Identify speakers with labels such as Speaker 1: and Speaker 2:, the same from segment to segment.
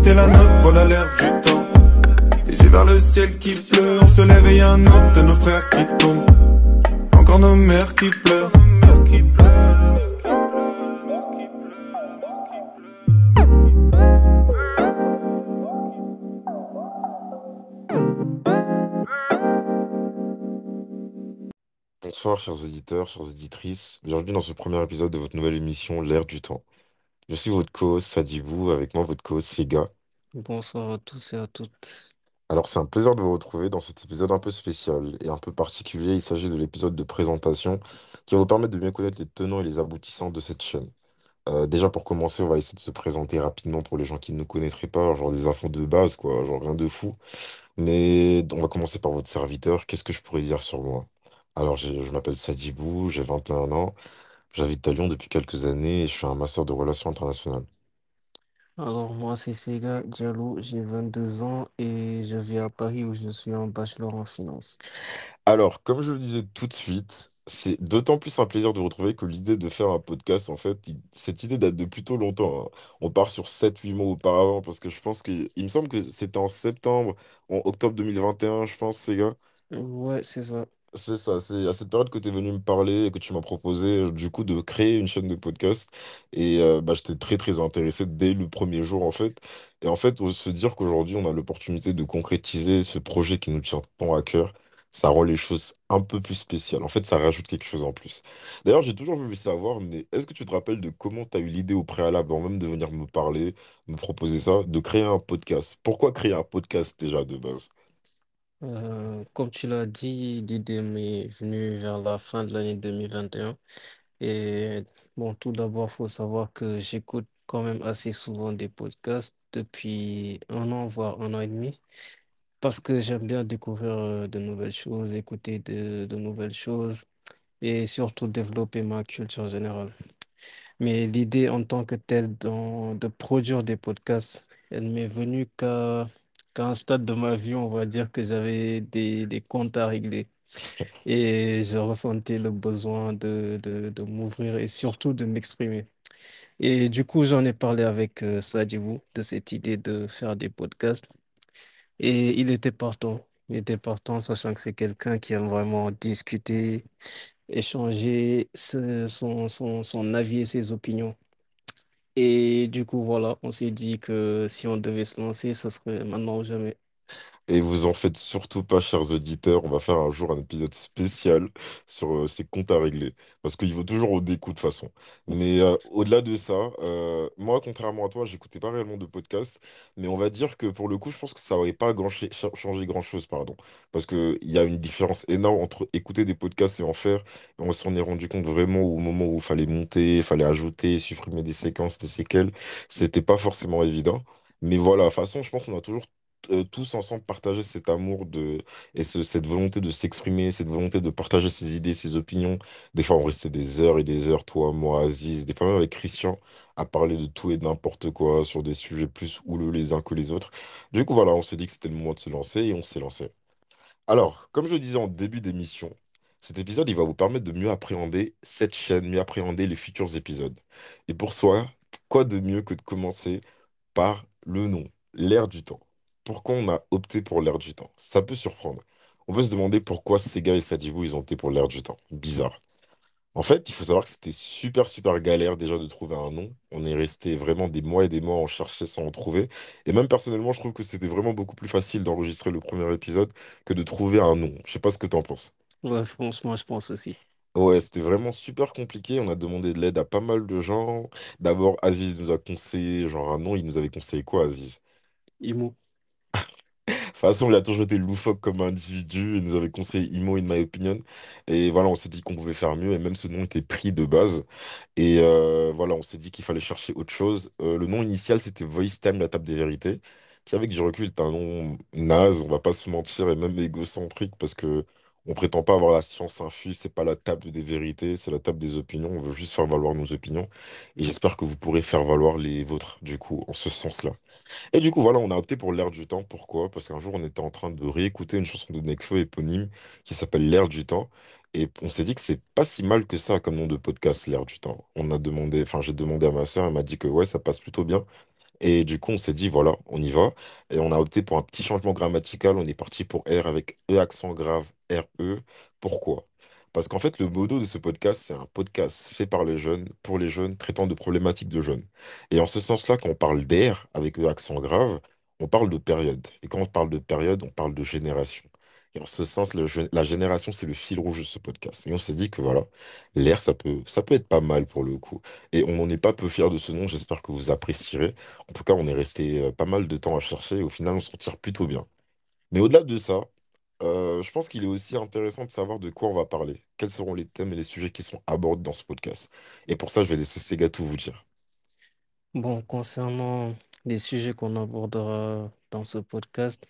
Speaker 1: c'était la note, voilà l'air du temps. Les yeux vers le ciel qui pleut, on se lève et y a un autre de nos frères qui tombe. Encore nos mères qui pleurent.
Speaker 2: Bonsoir, chers auditeurs, chères auditrices. Bienvenue dans ce premier épisode de votre nouvelle émission, L'ère du temps. Je suis votre co-host Sadibou, avec moi votre co-host Sega.
Speaker 3: Bonsoir à tous et à toutes.
Speaker 2: Alors, c'est un plaisir de vous retrouver dans cet épisode un peu spécial et un peu particulier. Il s'agit de l'épisode de présentation qui va vous permettre de mieux connaître les tenants et les aboutissants de cette chaîne. Euh, déjà, pour commencer, on va essayer de se présenter rapidement pour les gens qui ne nous connaîtraient pas, genre des infos de base, quoi, genre rien de fou. Mais on va commencer par votre serviteur. Qu'est-ce que je pourrais dire sur moi? Alors, je m'appelle Sadibou, j'ai 21 ans, j'habite à Lyon depuis quelques années et je fais un master de relations internationales.
Speaker 3: Alors, moi, c'est Sega Diallo, j'ai 22 ans et je vis à Paris où je suis un bachelor en finance.
Speaker 2: Alors, comme je le disais tout de suite, c'est d'autant plus un plaisir de vous retrouver que l'idée de faire un podcast, en fait, il- cette idée date de plutôt longtemps. hein. On part sur sept huit mois auparavant parce que je pense que, il me semble que c'était en septembre, en octobre 2021, je pense, ces gars.
Speaker 3: Ouais, c'est ça.
Speaker 2: C'est ça, c'est à cette période que tu es venu me parler et que tu m'as proposé euh, du coup de créer une chaîne de podcast. Et euh, bah, j'étais très très intéressé dès le premier jour en fait. Et en fait, on se dire qu'aujourd'hui on a l'opportunité de concrétiser ce projet qui nous tient tant à cœur, ça rend les choses un peu plus spéciales. En fait, ça rajoute quelque chose en plus. D'ailleurs, j'ai toujours voulu savoir, mais est-ce que tu te rappelles de comment tu as eu l'idée au préalable, avant même de venir me parler, me proposer ça, de créer un podcast? Pourquoi créer un podcast déjà de base?
Speaker 3: Euh, comme tu l'as dit, l'idée m'est venue vers la fin de l'année 2021. Et bon, tout d'abord, il faut savoir que j'écoute quand même assez souvent des podcasts depuis un an, voire un an et demi, parce que j'aime bien découvrir euh, de nouvelles choses, écouter de, nouvelles choses et surtout développer ma culture générale. Mais l'idée en tant que telle de produire des podcasts, elle m'est venue qu'à qu'à un stade de ma vie, on va dire que j'avais des, des comptes à régler. Et je ressentais le besoin de, de, de m'ouvrir et surtout de m'exprimer. Et du coup, j'en ai parlé avec euh, Sadibou de cette idée de faire des podcasts. Et il était partant. Il était partant, sachant que c'est quelqu'un qui aime vraiment discuter, échanger son, son, son avis et ses opinions. Et du coup, voilà, on s'est dit que si on devait se lancer, ce serait maintenant ou jamais.
Speaker 2: Et vous en faites surtout pas, chers auditeurs. On va faire un jour un épisode spécial sur euh, ces comptes à régler. Parce qu'il vaut toujours au découp de façon. Mais euh, au-delà de ça, euh, moi, contrairement à toi, j'écoutais pas réellement de podcast. Mais on va dire que pour le coup, je pense que ça aurait pas changé grand-chose, pardon. Parce qu'il y a une différence énorme entre écouter des podcasts et en faire. On s'en est rendu compte vraiment au moment où il fallait monter, il fallait ajouter, supprimer des séquences, des séquelles. C'était pas forcément évident. Mais voilà, de toute façon, je pense qu'on a toujours euh, tous ensemble partager cet amour de, et ce- cette volonté de s'exprimer, cette volonté de partager ses idées, ses opinions. Des fois, on restait des heures et des heures, toi, moi, Aziz, des fois même avec Christian, à parler de tout et de n'importe quoi sur des sujets plus houleux les uns que les autres. Du coup, voilà, on s'est dit que c'était le moment de se lancer et on s'est lancé. Alors, comme je le disais en début d'émission, cet épisode, il va vous permettre de mieux appréhender cette chaîne, mieux appréhender les futurs épisodes. Et pour soi, quoi de mieux que de commencer par le nom, l'ère du temps? Pourquoi on a opté pour l'ère du temps? Ça peut surprendre. On peut se demander pourquoi Sega et Sadibou, ils ont opté pour l'ère du temps. Bizarre. En fait, il faut savoir que c'était super, super galère déjà de trouver un nom. On est resté vraiment des mois et des mois à en chercher sans en trouver. Et même personnellement, je trouve que c'était vraiment beaucoup plus facile d'enregistrer le premier épisode que de trouver un nom. Je sais pas ce que t'en penses.
Speaker 3: Ouais, franchement, je pense aussi.
Speaker 2: Ouais, c'était vraiment super compliqué. On a demandé de l'aide à pas mal de gens. D'abord, Aziz nous a conseillé, genre un nom, il nous avait conseillé quoi, Aziz?
Speaker 3: Imo.
Speaker 2: Toute façon, il a toujours été loufoque comme individu. Il nous avait conseillé Imo, in my opinion. Et voilà, on s'est dit qu'on pouvait faire mieux. Et même ce nom était pris de base. Et euh, voilà, on s'est dit qu'il fallait chercher autre chose. Euh, le nom initial, c'était Voice Time, la table des vérités. Qui, avec du recul, est un nom naze, on va pas se mentir, et même égocentrique, parce que on prétend pas avoir la science infuse. C'est pas la table des vérités, c'est la table des opinions. On veut juste faire valoir nos opinions. Et j'espère que vous pourrez faire valoir les vôtres, du coup, en ce sens-là. Et du coup, voilà, on a opté pour l'ère du temps. Pourquoi? Parce qu'un jour, on était en train de réécouter une chanson de Nekfeu éponyme qui s'appelle L'ère du temps. Et on s'est dit que c'est pas si mal que ça comme nom de podcast, L'ère du temps. On a demandé, enfin, j'ai demandé à ma sœur, elle m'a dit que ouais, ça passe plutôt bien. Et du coup, on s'est dit, voilà, on y va. Et on a opté pour un petit changement grammatical. On est parti pour R avec E accent grave, R-E. Pourquoi? Parce qu'en fait, le modo de ce podcast, c'est un podcast fait par les jeunes, pour les jeunes, traitant de problématiques de jeunes. Et en ce sens-là, quand on parle d'ère avec E accent grave, on parle de période. Et quand on parle de période, on parle de génération. Et en ce sens, la génération, c'est le fil rouge de ce podcast. Et on s'est dit que voilà, l'ère, ça peut, ça peut être pas mal pour le coup. Et on n'en est pas peu fiers de ce nom. J'espère que vous apprécierez. En tout cas, on est resté euh, pas mal de temps à chercher et au final, on s'en tire plutôt bien. Mais au-delà de ça, euh, je pense qu'il est aussi intéressant de savoir de quoi on va parler. Quels seront les thèmes et les sujets qui sont abordés dans ce podcast? Et pour ça, je vais laisser Sega tout vous dire.
Speaker 3: Bon, concernant les sujets qu'on abordera dans ce podcast,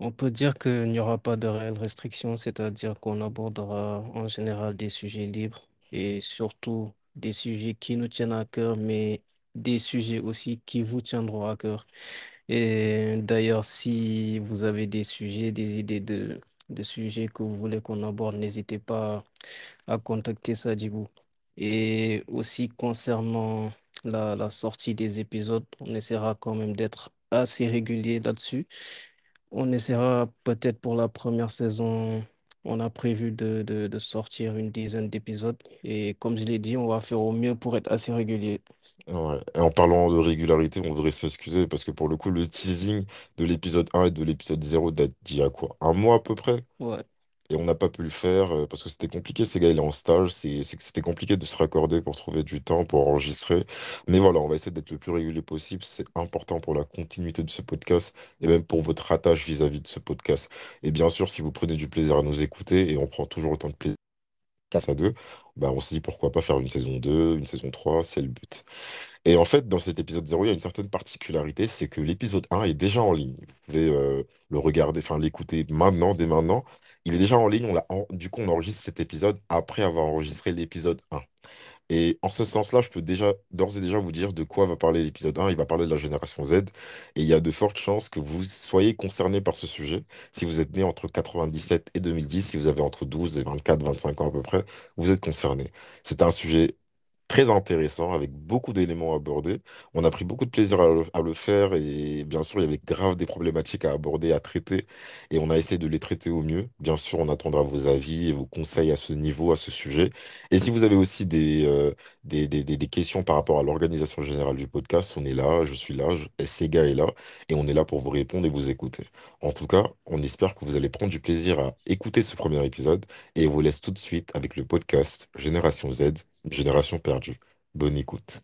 Speaker 3: on peut dire qu'il n'y aura pas de réelles restrictions, c'est-à-dire qu'on abordera en général des sujets libres et surtout des sujets qui nous tiennent à cœur, mais des sujets aussi qui vous tiendront à cœur. Et d'ailleurs, si vous avez des sujets, des idées de, sujets que vous voulez qu'on aborde, n'hésitez pas à contacter Sadibou. Et aussi concernant la, la sortie des épisodes, on essaiera quand même d'être assez régulier là-dessus. On essaiera peut-être pour la première saison, on a prévu de, de, de sortir une dizaine d'épisodes. Et comme je l'ai dit, on va faire au mieux pour être assez régulier.
Speaker 2: Ouais. Et en parlant de régularité, on devrait s'excuser parce que pour le coup, le teasing de l'épisode un et de l'épisode zéro date d'il y a quoi? Un mois à peu près?
Speaker 3: Ouais,
Speaker 2: Et on n'a pas pu le faire euh, parce que c'était compliqué. Ces gars, il est en stage. C'était compliqué de se raccorder pour trouver du temps pour enregistrer. Mais voilà, on va essayer d'être le plus régulier possible. C'est important pour la continuité de ce podcast et même pour votre attache vis-à-vis de ce podcast. Et bien sûr, si vous prenez du plaisir à nous écouter et on prend toujours autant de plaisir à deux, bah on se dit pourquoi pas faire une saison 2, une saison 3, c'est le but. Et en fait, dans cet épisode zéro, il y a une certaine particularité, c'est que l'épisode un est déjà en ligne. Vous pouvez euh, le regarder, enfin l'écouter maintenant, dès maintenant. Il est déjà en ligne. On Du coup, on enregistre cet épisode après avoir enregistré l'épisode un. Et en ce sens-là, je peux déjà, d'ores et déjà vous dire de quoi va parler l'épisode un. Il va parler de la génération Z. Et il y a de fortes chances que vous soyez concerné par ce sujet. Si vous êtes né entre 97 et 2010, si vous avez entre 12 et 24, 25 ans à peu près, vous êtes concerné. C'est un sujet très intéressant avec beaucoup d'éléments abordés. On a pris beaucoup de plaisir à le, à faire et bien sûr, il y avait grave des problématiques à aborder, à traiter et on a essayé de les traiter au mieux. Bien sûr, on attendra vos avis et vos conseils à ce niveau, à ce sujet. Et si vous avez aussi des, euh, des, des, des- questions par rapport à l'organisation générale du podcast, on est là, je suis là, Sega est là et on est là pour vous répondre et vous écouter. En tout cas, on espère que vous allez prendre du plaisir à écouter ce premier épisode et on vous laisse tout de suite avec le podcast Génération Z, génération perdue. Bonne écoute.